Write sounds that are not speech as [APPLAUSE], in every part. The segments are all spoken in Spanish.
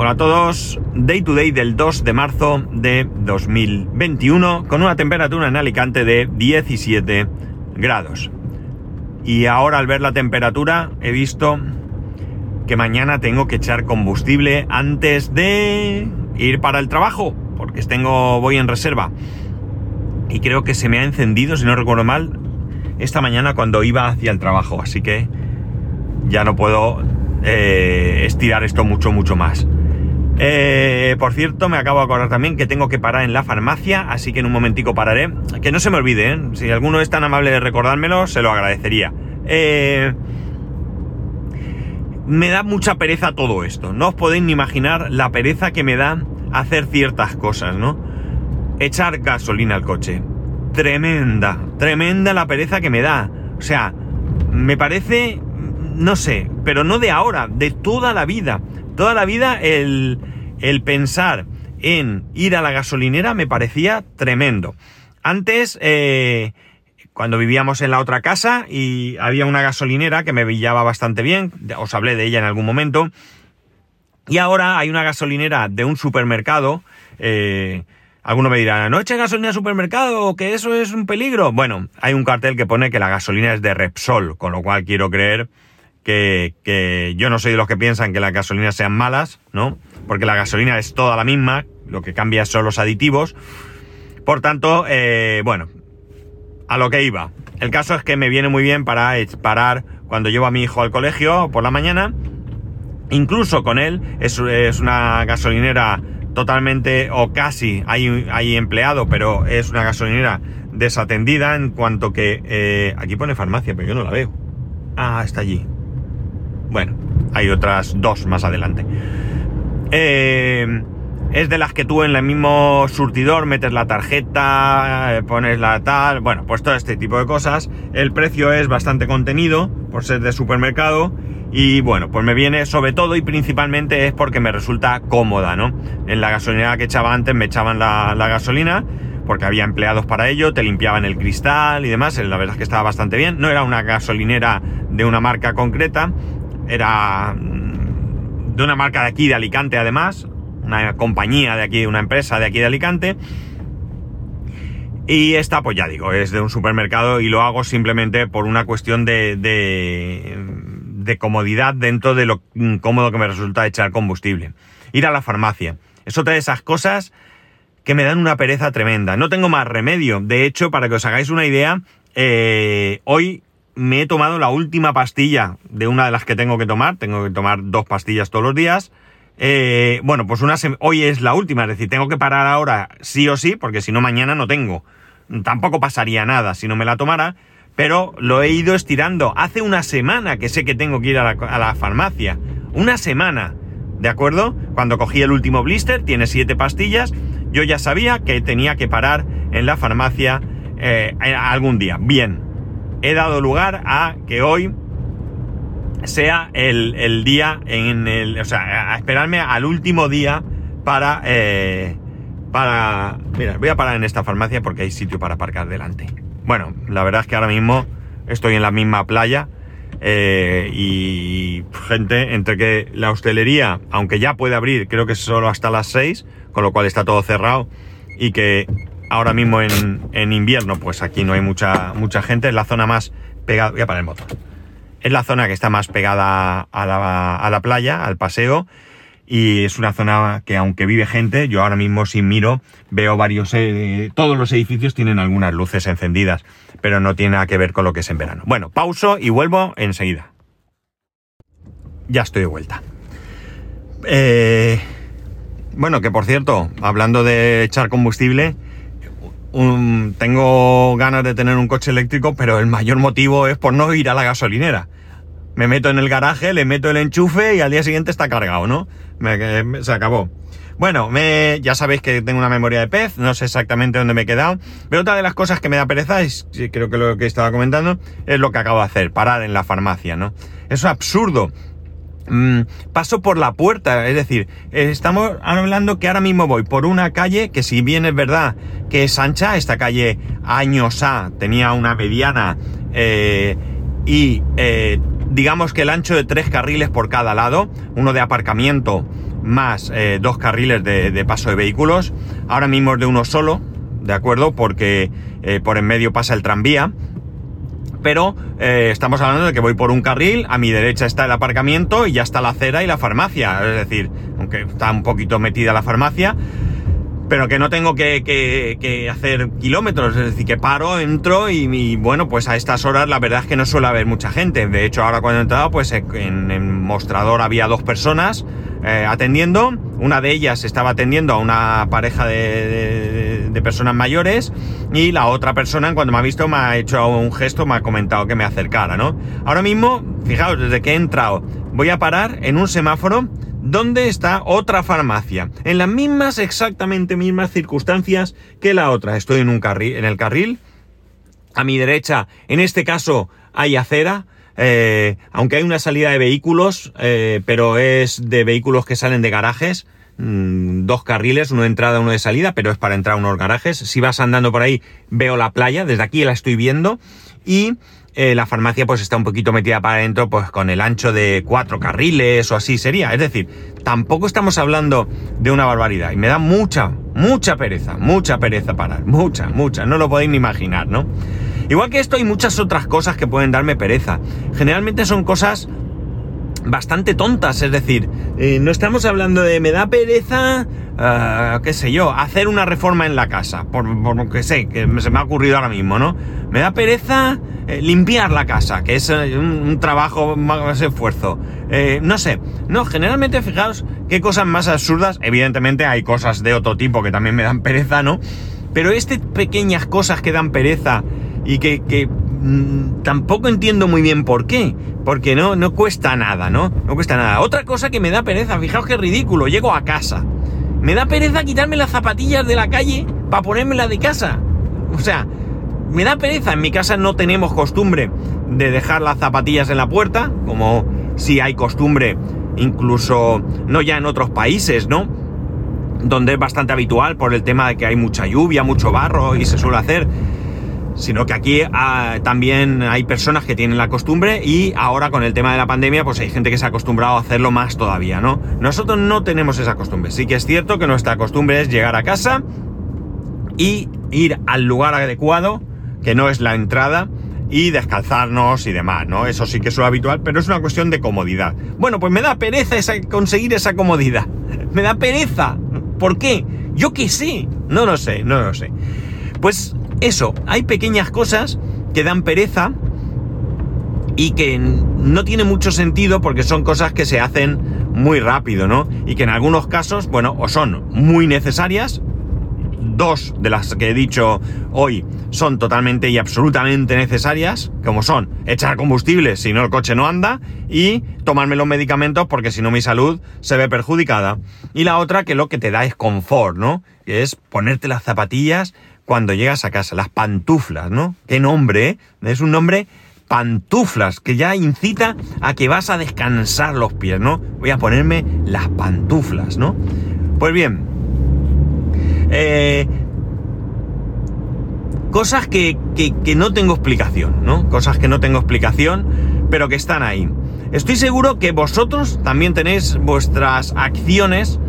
Hola a todos, Day to Day del 2 de marzo de 2021 con una temperatura en Alicante de 17 grados. Y ahora al ver la temperatura he visto que mañana tengo que echar combustible antes de ir para el trabajo, porque tengo voy en reserva. Y creo que se me ha encendido, si no recuerdo mal, esta mañana cuando iba hacia el trabajo, así que ya no puedo eh, estirar esto mucho, mucho más. Eh, por cierto, me acabo de acordar también que tengo que parar en la farmacia, así que en un momentico pararé. Que no se me olvide, ¿eh? si alguno es tan amable de recordármelo, se lo agradecería. Eh, me da mucha pereza todo esto. No os podéis ni imaginar la pereza que me da hacer ciertas cosas, ¿no? Echar gasolina al coche. Tremenda, tremenda la pereza que me da. O sea, me parece, no sé, pero no de ahora, de toda la vida. Toda la vida el, el pensar en ir a la gasolinera me parecía tremendo. Antes, eh, cuando vivíamos en la otra casa y había una gasolinera que me brillaba bastante bien, os hablé de ella en algún momento, y ahora hay una gasolinera de un supermercado, eh, alguno me dirá, no eche gasolina al supermercado, que eso es un peligro. Bueno, hay un cartel que pone que la gasolina es de Repsol, con lo cual quiero creer que, yo no soy de los que piensan que las gasolinas sean malas, ¿no? Porque la gasolina es toda la misma, lo que cambia son los aditivos. Por tanto, eh, bueno, a lo que iba. El caso es que me viene muy bien para parar cuando llevo a mi hijo al colegio por la mañana. Incluso con él, es, una gasolinera totalmente o casi hay, hay, empleado, pero es una gasolinera desatendida en cuanto que... Eh, aquí pone farmacia, pero yo no la veo. Ah, está allí. Bueno, hay otras dos más adelante. Eh, es de las que tú en el mismo surtidor metes la tarjeta, eh, pones la tal, bueno, pues todo este tipo de cosas. El precio es bastante contenido por ser de supermercado y bueno, pues me viene sobre todo y principalmente es porque me resulta cómoda, ¿no? En la gasolinera que echaba antes me echaban la, la gasolina porque había empleados para ello, te limpiaban el cristal y demás, la verdad es que estaba bastante bien. No era una gasolinera de una marca concreta, era mm, de una marca de aquí de Alicante además, una compañía de aquí, una empresa de aquí de Alicante. Y esta, pues ya digo, es de un supermercado y lo hago simplemente por una cuestión de, de, comodidad dentro de lo cómodo que me resulta echar combustible. Ir a la farmacia. Es otra de esas cosas que me dan una pereza tremenda. No tengo más remedio. De hecho, para que os hagáis una idea, eh, hoy me he tomado la última pastilla de una de las que tengo que tomar. Tengo que tomar dos pastillas todos los días. Eh, bueno, pues una hoy es la última, es decir, tengo que parar ahora sí o sí, porque si no mañana no tengo. Tampoco pasaría nada si no me la tomara, pero lo he ido estirando. Hace una semana que sé que tengo que ir a la, farmacia. Una semana, ¿de acuerdo? Cuando cogí el último blister, tiene siete pastillas, yo ya sabía que tenía que parar en la farmacia eh, algún día. Bien, he dado lugar a que hoy sea el, día en el. O sea, a esperarme al último día para. Eh, para. Mira, voy a parar en esta farmacia porque hay sitio para aparcar delante. Bueno, la verdad es que ahora mismo estoy en la misma playa. Eh, y gente, entre que la hostelería, aunque ya puede abrir, creo que solo hasta las 6, con lo cual está todo cerrado, y que ahora mismo en, invierno, pues aquí no hay mucha, mucha gente, es la zona más pegada, voy a parar el motor, es la zona que está más pegada a la, a la playa, al paseo, y es una zona que aunque vive gente, yo ahora mismo si miro veo varios, eh, todos los edificios tienen algunas luces encendidas, pero no tiene nada que ver con lo que es en verano. Bueno, pauso y vuelvo enseguida. Ya estoy de vuelta. Eh, bueno, que por cierto, hablando de echar combustible, tengo ganas de tener un coche eléctrico, pero el mayor motivo es por no ir a la gasolinera. Me meto en el garaje, le meto el enchufe y al día siguiente está cargado, ¿no? se acabó. Bueno, ya sabéis que tengo una memoria de pez, no sé exactamente dónde me he quedado, pero otra de las cosas que me da pereza, es, creo que lo que estaba comentando, es lo que acabo de hacer, parar en la farmacia, ¿no? Es absurdo. Mm, paso por la puerta, es decir, estamos hablando que ahora mismo voy por una calle que si bien es verdad que es ancha, esta calle años A tenía una mediana eh, y eh, digamos que el ancho de tres carriles por cada lado, uno de aparcamiento más eh, dos carriles de, paso de vehículos. Ahora mismo es de uno solo, ¿de acuerdo? Porque por en medio pasa el tranvía. Pero eh, estamos hablando de que voy por un carril, a mi derecha está el aparcamiento y ya está la acera y la farmacia. Es decir, aunque está un poquito metida la farmacia, pero que no tengo que, hacer kilómetros, es decir, que paro, entro y, bueno, pues a estas horas la verdad es que no suele haber mucha gente. De hecho, ahora cuando he entrado, pues en mostrador había dos personas eh, atendiendo, una de ellas estaba atendiendo a una pareja de, personas mayores y la otra persona, cuando me ha visto, me ha hecho un gesto, me ha comentado que me acercara, ¿no? Ahora mismo, fijaos, desde que he entrado, voy a parar en un semáforo ¿Dónde está otra farmacia? En las mismas, exactamente mismas circunstancias que la otra. Estoy en un carril, en el carril. A mi derecha, en este caso, hay acera. Eh, aunque hay una salida de vehículos, eh, pero es de vehículos que salen de garajes. Mm, dos carriles, uno de entrada, uno de salida, pero es para entrar a unos garajes. Si vas andando por ahí, veo la playa, desde aquí la estoy viendo. Y eh, la farmacia pues está un poquito metida para adentro, pues con el ancho de cuatro carriles o así sería. Es decir, tampoco estamos hablando de una barbaridad. Y me da mucha, mucha pereza, mucha pereza parar. Mucha, mucha. No lo podéis ni imaginar, ¿no? Igual que esto hay muchas otras cosas que pueden darme pereza. Generalmente son cosas bastante tontas, es decir, eh, no estamos hablando de me da pereza, uh, qué sé yo, hacer una reforma en la casa, por, lo que sé, que se me ha ocurrido ahora mismo, ¿no? Me da pereza eh, limpiar la casa, que es eh, un, trabajo más esfuerzo. no sé, no, generalmente fijaos qué cosas más absurdas, evidentemente hay cosas de otro tipo que también me dan pereza, ¿no? Pero este pequeñas cosas que dan pereza y que, que Mm, tampoco entiendo muy bien por qué. Porque no, no cuesta nada, ¿no? No cuesta nada. Otra cosa que me da pereza, fijaos qué ridículo, llego a casa. Me da pereza quitarme las zapatillas de la calle para ponérmelas de casa. O sea, me da pereza. En mi casa no tenemos costumbre de dejar las zapatillas en la puerta, como si hay costumbre, incluso no ya en otros países, ¿no? Donde es bastante habitual por el tema de que hay mucha lluvia, mucho barro y se suele hacer sino que aquí ah, también hay personas que tienen la costumbre y ahora con el tema de la pandemia pues hay gente que se ha acostumbrado a hacerlo más todavía, ¿no? Nosotros no tenemos esa costumbre, sí que es cierto que nuestra costumbre es llegar a casa y ir al lugar adecuado, que no es la entrada, y descalzarnos y demás, ¿no? Eso sí que es lo habitual, pero es una cuestión de comodidad. Bueno, pues me da pereza conseguir esa comodidad. [LAUGHS] Me da pereza. ¿Por qué? Yo qué sé. No lo sé, no lo sé. Pues eso, hay pequeñas cosas que dan pereza y que no tiene mucho sentido porque son cosas que se hacen muy rápido, ¿no? Y que en algunos casos, bueno, o son muy necesarias, dos de las que he dicho hoy son totalmente y absolutamente necesarias, como son echar combustible si no el coche no anda y tomarme los medicamentos porque si no mi salud se ve perjudicada. Y la otra que lo que te da es confort, ¿no? Que es ponerte las zapatillas cuando llegas a casa, las pantuflas, ¿no? Qué nombre, ¿eh? Es un nombre pantuflas, que ya incita a que vas a descansar los pies, ¿no? Voy a ponerme las pantuflas, ¿no? Pues bien, eh, cosas que, que, no tengo explicación, ¿no? Cosas que no tengo explicación, pero que están ahí. Estoy seguro que vosotros también tenéis vuestras acciones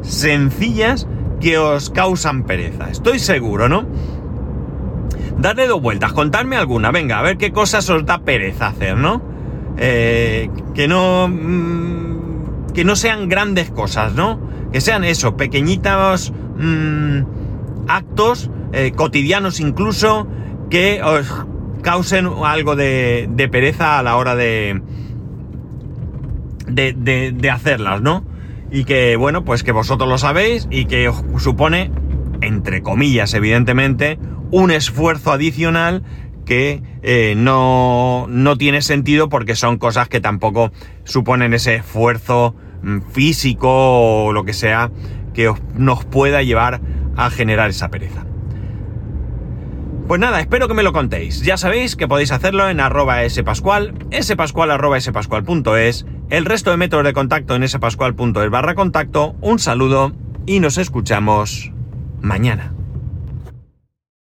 sencillas que os causan pereza. Estoy seguro, ¿no? Dadle dos vueltas, contadme alguna, venga, a ver qué cosas os da pereza hacer, ¿no? Eh, que no... Mm, que no sean grandes cosas, ¿no? Que sean eso, pequeñitos mm, actos, eh, cotidianos incluso, que os causen algo de, pereza a la hora de, de hacerlas, ¿no? Y que, bueno, pues que vosotros lo sabéis y que os supone, entre comillas, evidentemente, un esfuerzo adicional que eh, no, no, tiene sentido porque son cosas que tampoco suponen ese esfuerzo mm, físico o lo que sea que nos pueda llevar a generar esa pereza. Pues nada, espero que me lo contéis. Ya sabéis que podéis hacerlo en arroba spascual, spascual arroba spascual.es, el resto de métodos de contacto en spascual.es barra contacto. Un saludo y nos escuchamos mañana.